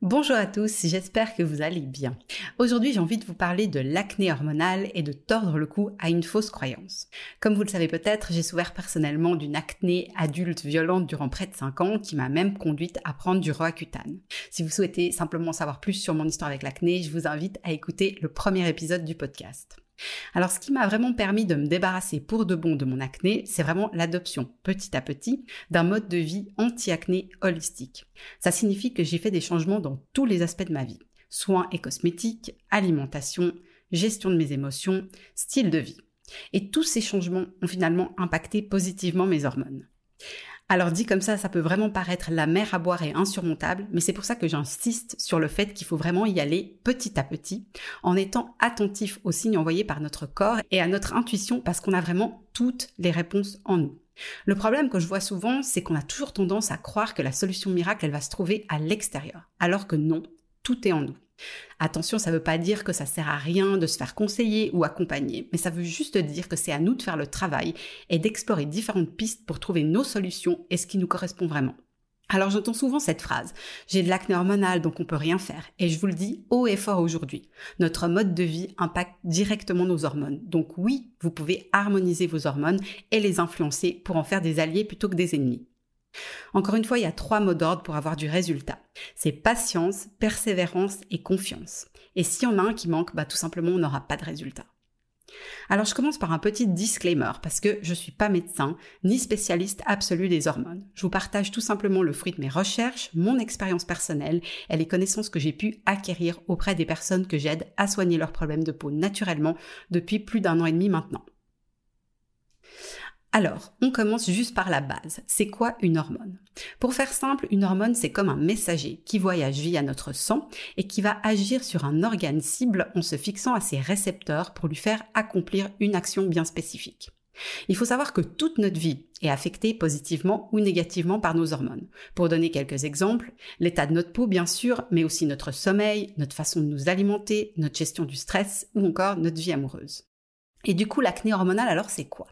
Bonjour à tous, j'espère que vous allez bien. Aujourd'hui, j'ai envie de vous parler de l'acné hormonale et de tordre le cou à une fausse croyance. Comme vous le savez peut-être, j'ai souffert personnellement d'une acné adulte violente durant près de 5 ans qui m'a même conduite à prendre du Roaccutane. Si vous souhaitez simplement savoir plus sur mon histoire avec l'acné, je vous invite à écouter le premier épisode du podcast. Alors ce qui m'a vraiment permis de me débarrasser pour de bon de mon acné, c'est vraiment l'adoption petit à petit d'un mode de vie anti-acné holistique. Ça signifie que j'ai fait des changements dans tous les aspects de ma vie. Soins et cosmétiques, alimentation, gestion de mes émotions, style de vie. Et tous ces changements ont finalement impacté positivement mes hormones. Alors dit comme ça, ça peut vraiment paraître la mer à boire et insurmontable, mais c'est pour ça que j'insiste sur le fait qu'il faut vraiment y aller petit à petit, en étant attentif aux signes envoyés par notre corps et à notre intuition, parce qu'on a vraiment toutes les réponses en nous. Le problème que je vois souvent, c'est qu'on a toujours tendance à croire que la solution miracle, elle va se trouver à l'extérieur, alors que non, tout est en nous. Attention, ça ne veut pas dire que ça sert à rien de se faire conseiller ou accompagner, mais ça veut juste dire que c'est à nous de faire le travail et d'explorer différentes pistes pour trouver nos solutions et ce qui nous correspond vraiment. Alors j'entends souvent cette phrase j'ai de l'acné hormonal donc on peut rien faire et je vous le dis haut et fort aujourd'hui. Notre mode de vie impacte directement nos hormones. Donc oui, vous pouvez harmoniser vos hormones et les influencer pour en faire des alliés plutôt que des ennemis. Encore une fois, il y a trois mots d'ordre pour avoir du résultat. C'est patience, persévérance et confiance. Et s'il y en a un qui manque, bah, tout simplement, on n'aura pas de résultat. Alors je commence par un petit disclaimer parce que je ne suis pas médecin ni spécialiste absolu des hormones. Je vous partage tout simplement le fruit de mes recherches, mon expérience personnelle et les connaissances que j'ai pu acquérir auprès des personnes que j'aide à soigner leurs problèmes de peau naturellement depuis plus d'un an et demi maintenant. Alors, on commence juste par la base. C'est quoi une hormone? Pour faire simple, une hormone, c'est comme un messager qui voyage via notre sang et qui va agir sur un organe cible en se fixant à ses récepteurs pour lui faire accomplir une action bien spécifique. Il faut savoir que toute notre vie est affectée positivement ou négativement par nos hormones. Pour donner quelques exemples, l'état de notre peau bien sûr, mais aussi notre sommeil, notre façon de nous alimenter, notre gestion du stress ou encore notre vie amoureuse. Et du coup, l'acné hormonale, alors c'est quoi?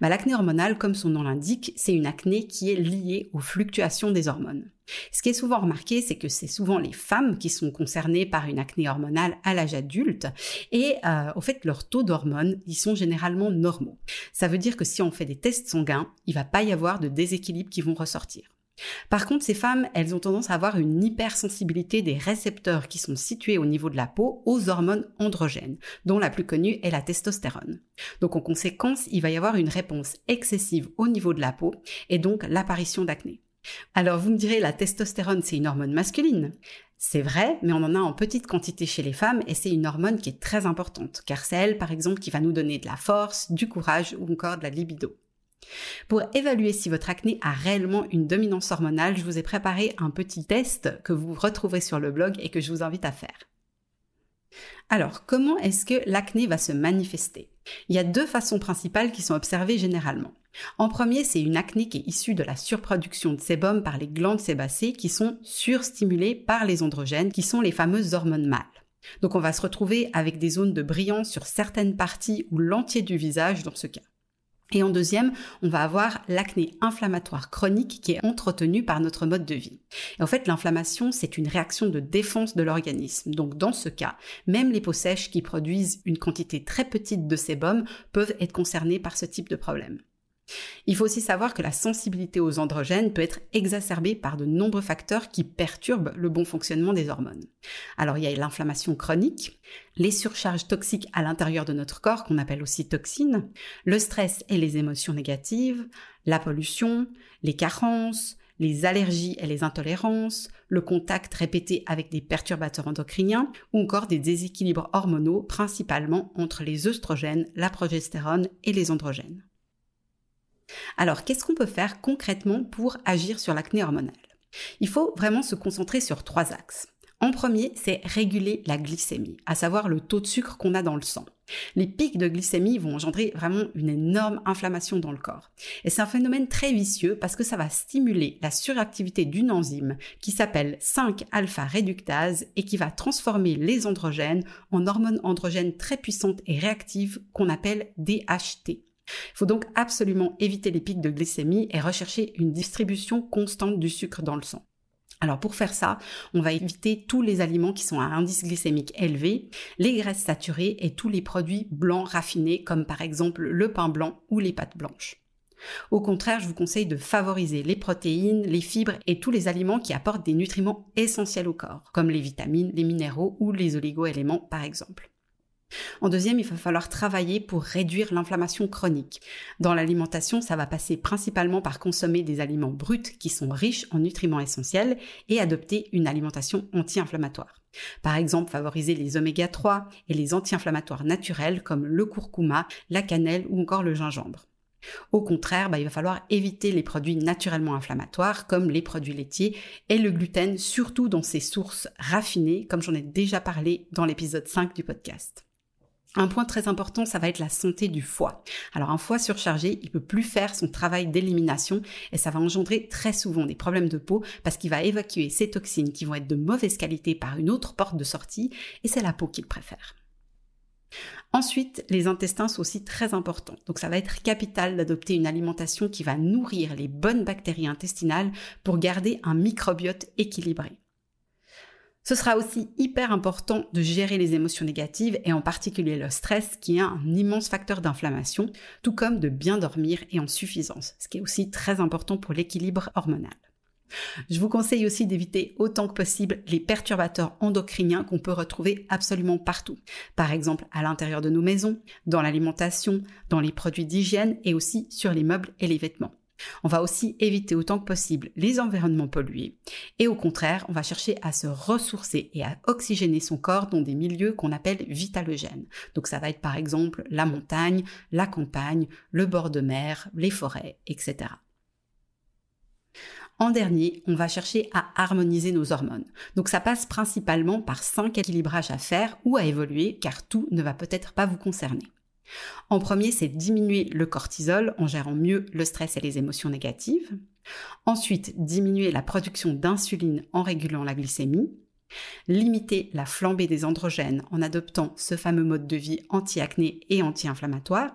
Bah, L'acné hormonale, comme son nom l'indique, c'est une acné qui est liée aux fluctuations des hormones. Ce qui est souvent remarqué, c'est que c'est souvent les femmes qui sont concernées par une acné hormonale à l'âge adulte et euh, au fait leurs taux d'hormones, ils sont généralement normaux. Ça veut dire que si on fait des tests sanguins, il va pas y avoir de déséquilibre qui vont ressortir. Par contre, ces femmes, elles ont tendance à avoir une hypersensibilité des récepteurs qui sont situés au niveau de la peau aux hormones androgènes, dont la plus connue est la testostérone. Donc en conséquence, il va y avoir une réponse excessive au niveau de la peau et donc l'apparition d'acné. Alors vous me direz, la testostérone, c'est une hormone masculine? C'est vrai, mais on en a en petite quantité chez les femmes et c'est une hormone qui est très importante, car c'est elle, par exemple, qui va nous donner de la force, du courage ou encore de la libido. Pour évaluer si votre acné a réellement une dominance hormonale, je vous ai préparé un petit test que vous retrouverez sur le blog et que je vous invite à faire. Alors, comment est-ce que l'acné va se manifester? Il y a deux façons principales qui sont observées généralement. En premier, c'est une acné qui est issue de la surproduction de sébum par les glandes sébacées qui sont surstimulées par les androgènes, qui sont les fameuses hormones mâles. Donc on va se retrouver avec des zones de brillance sur certaines parties ou l'entier du visage dans ce cas. Et en deuxième, on va avoir l'acné inflammatoire chronique qui est entretenue par notre mode de vie. Et en fait, l'inflammation, c'est une réaction de défense de l'organisme. Donc dans ce cas, même les peaux sèches qui produisent une quantité très petite de sébum peuvent être concernées par ce type de problème. Il faut aussi savoir que la sensibilité aux androgènes peut être exacerbée par de nombreux facteurs qui perturbent le bon fonctionnement des hormones. Alors il y a l'inflammation chronique, les surcharges toxiques à l'intérieur de notre corps qu'on appelle aussi toxines, le stress et les émotions négatives, la pollution, les carences, les allergies et les intolérances, le contact répété avec des perturbateurs endocriniens ou encore des déséquilibres hormonaux principalement entre les œstrogènes, la progestérone et les androgènes. Alors, qu'est-ce qu'on peut faire concrètement pour agir sur l'acné hormonale? Il faut vraiment se concentrer sur trois axes. En premier, c'est réguler la glycémie, à savoir le taux de sucre qu'on a dans le sang. Les pics de glycémie vont engendrer vraiment une énorme inflammation dans le corps. Et c'est un phénomène très vicieux parce que ça va stimuler la suractivité d'une enzyme qui s'appelle 5-alpha réductase et qui va transformer les androgènes en hormones androgènes très puissantes et réactives qu'on appelle DHT. Il faut donc absolument éviter les pics de glycémie et rechercher une distribution constante du sucre dans le sang. Alors pour faire ça, on va éviter tous les aliments qui sont à indice glycémique élevé, les graisses saturées et tous les produits blancs raffinés comme par exemple le pain blanc ou les pâtes blanches. Au contraire, je vous conseille de favoriser les protéines, les fibres et tous les aliments qui apportent des nutriments essentiels au corps, comme les vitamines, les minéraux ou les oligo-éléments par exemple. En deuxième, il va falloir travailler pour réduire l'inflammation chronique. Dans l'alimentation, ça va passer principalement par consommer des aliments bruts qui sont riches en nutriments essentiels et adopter une alimentation anti-inflammatoire. Par exemple, favoriser les oméga 3 et les anti-inflammatoires naturels comme le curcuma, la cannelle ou encore le gingembre. Au contraire, bah, il va falloir éviter les produits naturellement inflammatoires comme les produits laitiers et le gluten, surtout dans ses sources raffinées, comme j'en ai déjà parlé dans l'épisode 5 du podcast. Un point très important, ça va être la santé du foie. Alors un foie surchargé, il peut plus faire son travail d'élimination et ça va engendrer très souvent des problèmes de peau parce qu'il va évacuer ces toxines qui vont être de mauvaise qualité par une autre porte de sortie et c'est la peau qu'il préfère. Ensuite, les intestins sont aussi très importants. Donc ça va être capital d'adopter une alimentation qui va nourrir les bonnes bactéries intestinales pour garder un microbiote équilibré. Ce sera aussi hyper important de gérer les émotions négatives et en particulier le stress qui est un immense facteur d'inflammation, tout comme de bien dormir et en suffisance, ce qui est aussi très important pour l'équilibre hormonal. Je vous conseille aussi d'éviter autant que possible les perturbateurs endocriniens qu'on peut retrouver absolument partout. Par exemple, à l'intérieur de nos maisons, dans l'alimentation, dans les produits d'hygiène et aussi sur les meubles et les vêtements. On va aussi éviter autant que possible les environnements pollués et au contraire, on va chercher à se ressourcer et à oxygéner son corps dans des milieux qu'on appelle vitalogènes. Donc ça va être par exemple la montagne, la campagne, le bord de mer, les forêts, etc. En dernier, on va chercher à harmoniser nos hormones. Donc ça passe principalement par cinq équilibrages à faire ou à évoluer car tout ne va peut-être pas vous concerner. En premier, c'est diminuer le cortisol en gérant mieux le stress et les émotions négatives. Ensuite, diminuer la production d'insuline en régulant la glycémie. Limiter la flambée des androgènes en adoptant ce fameux mode de vie anti-acné et anti-inflammatoire.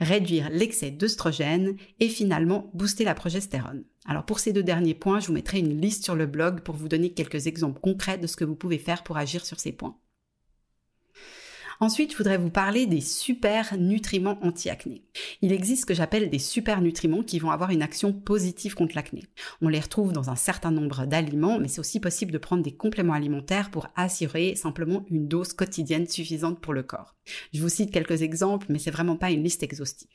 Réduire l'excès d'œstrogène et finalement booster la progestérone. Alors pour ces deux derniers points, je vous mettrai une liste sur le blog pour vous donner quelques exemples concrets de ce que vous pouvez faire pour agir sur ces points. Ensuite, je voudrais vous parler des super nutriments anti-acné. Il existe ce que j'appelle des super nutriments qui vont avoir une action positive contre l'acné. On les retrouve dans un certain nombre d'aliments, mais c'est aussi possible de prendre des compléments alimentaires pour assurer simplement une dose quotidienne suffisante pour le corps. Je vous cite quelques exemples, mais c'est vraiment pas une liste exhaustive.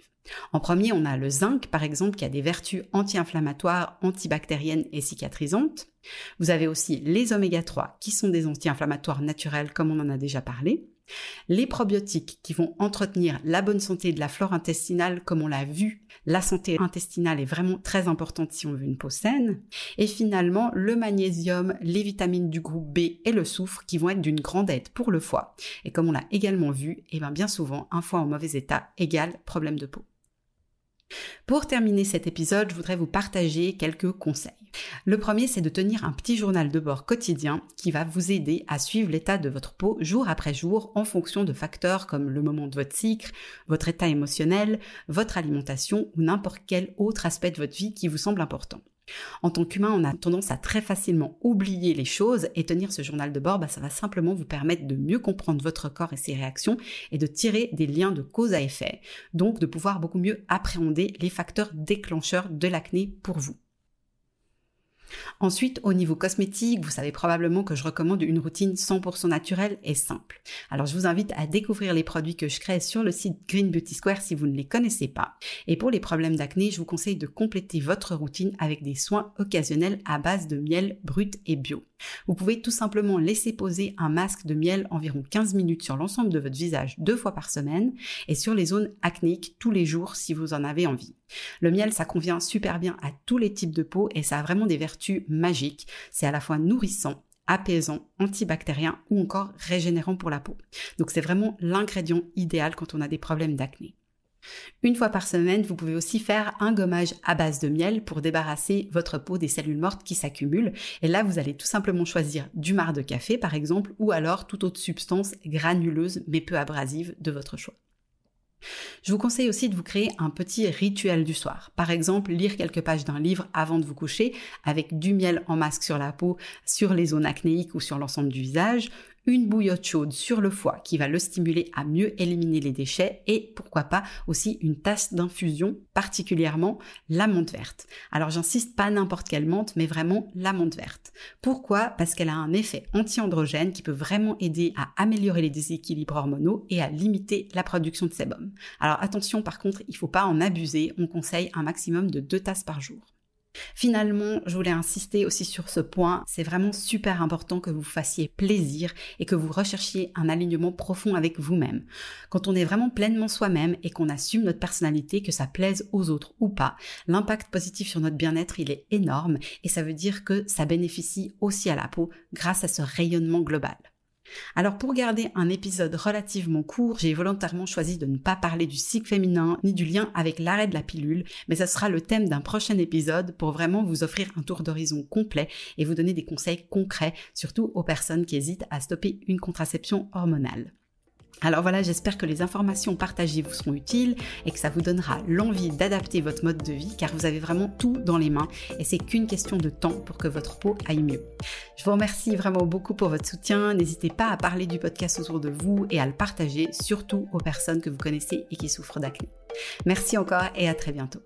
En premier, on a le zinc, par exemple, qui a des vertus anti-inflammatoires, antibactériennes et cicatrisantes. Vous avez aussi les oméga 3, qui sont des anti-inflammatoires naturels, comme on en a déjà parlé. Les probiotiques qui vont entretenir la bonne santé de la flore intestinale, comme on l'a vu, la santé intestinale est vraiment très importante si on veut une peau saine. Et finalement, le magnésium, les vitamines du groupe B et le soufre qui vont être d'une grande aide pour le foie. Et comme on l'a également vu, eh bien, bien souvent, un foie en mauvais état égale problème de peau. Pour terminer cet épisode, je voudrais vous partager quelques conseils. Le premier, c'est de tenir un petit journal de bord quotidien qui va vous aider à suivre l'état de votre peau jour après jour en fonction de facteurs comme le moment de votre cycle, votre état émotionnel, votre alimentation ou n'importe quel autre aspect de votre vie qui vous semble important. En tant qu'humain, on a tendance à très facilement oublier les choses et tenir ce journal de bord, bah, ça va simplement vous permettre de mieux comprendre votre corps et ses réactions et de tirer des liens de cause à effet, donc de pouvoir beaucoup mieux appréhender les facteurs déclencheurs de l'acné pour vous. Ensuite, au niveau cosmétique, vous savez probablement que je recommande une routine 100% naturelle et simple. Alors, je vous invite à découvrir les produits que je crée sur le site Green Beauty Square si vous ne les connaissez pas. Et pour les problèmes d'acné, je vous conseille de compléter votre routine avec des soins occasionnels à base de miel brut et bio. Vous pouvez tout simplement laisser poser un masque de miel environ 15 minutes sur l'ensemble de votre visage deux fois par semaine et sur les zones acnéiques tous les jours si vous en avez envie. Le miel, ça convient super bien à tous les types de peau et ça a vraiment des vertus magiques. C'est à la fois nourrissant, apaisant, antibactérien ou encore régénérant pour la peau. Donc c'est vraiment l'ingrédient idéal quand on a des problèmes d'acné. Une fois par semaine, vous pouvez aussi faire un gommage à base de miel pour débarrasser votre peau des cellules mortes qui s'accumulent. Et là, vous allez tout simplement choisir du marc de café, par exemple, ou alors toute autre substance granuleuse mais peu abrasive de votre choix. Je vous conseille aussi de vous créer un petit rituel du soir. Par exemple, lire quelques pages d'un livre avant de vous coucher avec du miel en masque sur la peau, sur les zones acnéiques ou sur l'ensemble du visage, une bouillotte chaude sur le foie qui va le stimuler à mieux éliminer les déchets et pourquoi pas aussi une tasse d'infusion, particulièrement la menthe verte. Alors j'insiste pas n'importe quelle menthe, mais vraiment la menthe verte. Pourquoi? Parce qu'elle a un effet anti-androgène qui peut vraiment aider à améliorer les déséquilibres hormonaux et à limiter la production de sébum. Alors attention par contre, il faut pas en abuser, on conseille un maximum de deux tasses par jour. Finalement, je voulais insister aussi sur ce point. C'est vraiment super important que vous fassiez plaisir et que vous recherchiez un alignement profond avec vous-même. Quand on est vraiment pleinement soi-même et qu'on assume notre personnalité, que ça plaise aux autres ou pas, l'impact positif sur notre bien-être, il est énorme et ça veut dire que ça bénéficie aussi à la peau grâce à ce rayonnement global. Alors pour garder un épisode relativement court, j'ai volontairement choisi de ne pas parler du cycle féminin ni du lien avec l'arrêt de la pilule, mais ce sera le thème d'un prochain épisode pour vraiment vous offrir un tour d'horizon complet et vous donner des conseils concrets, surtout aux personnes qui hésitent à stopper une contraception hormonale. Alors voilà, j'espère que les informations partagées vous seront utiles et que ça vous donnera l'envie d'adapter votre mode de vie car vous avez vraiment tout dans les mains et c'est qu'une question de temps pour que votre peau aille mieux. Je vous remercie vraiment beaucoup pour votre soutien. N'hésitez pas à parler du podcast autour de vous et à le partager surtout aux personnes que vous connaissez et qui souffrent d'acné. Merci encore et à très bientôt.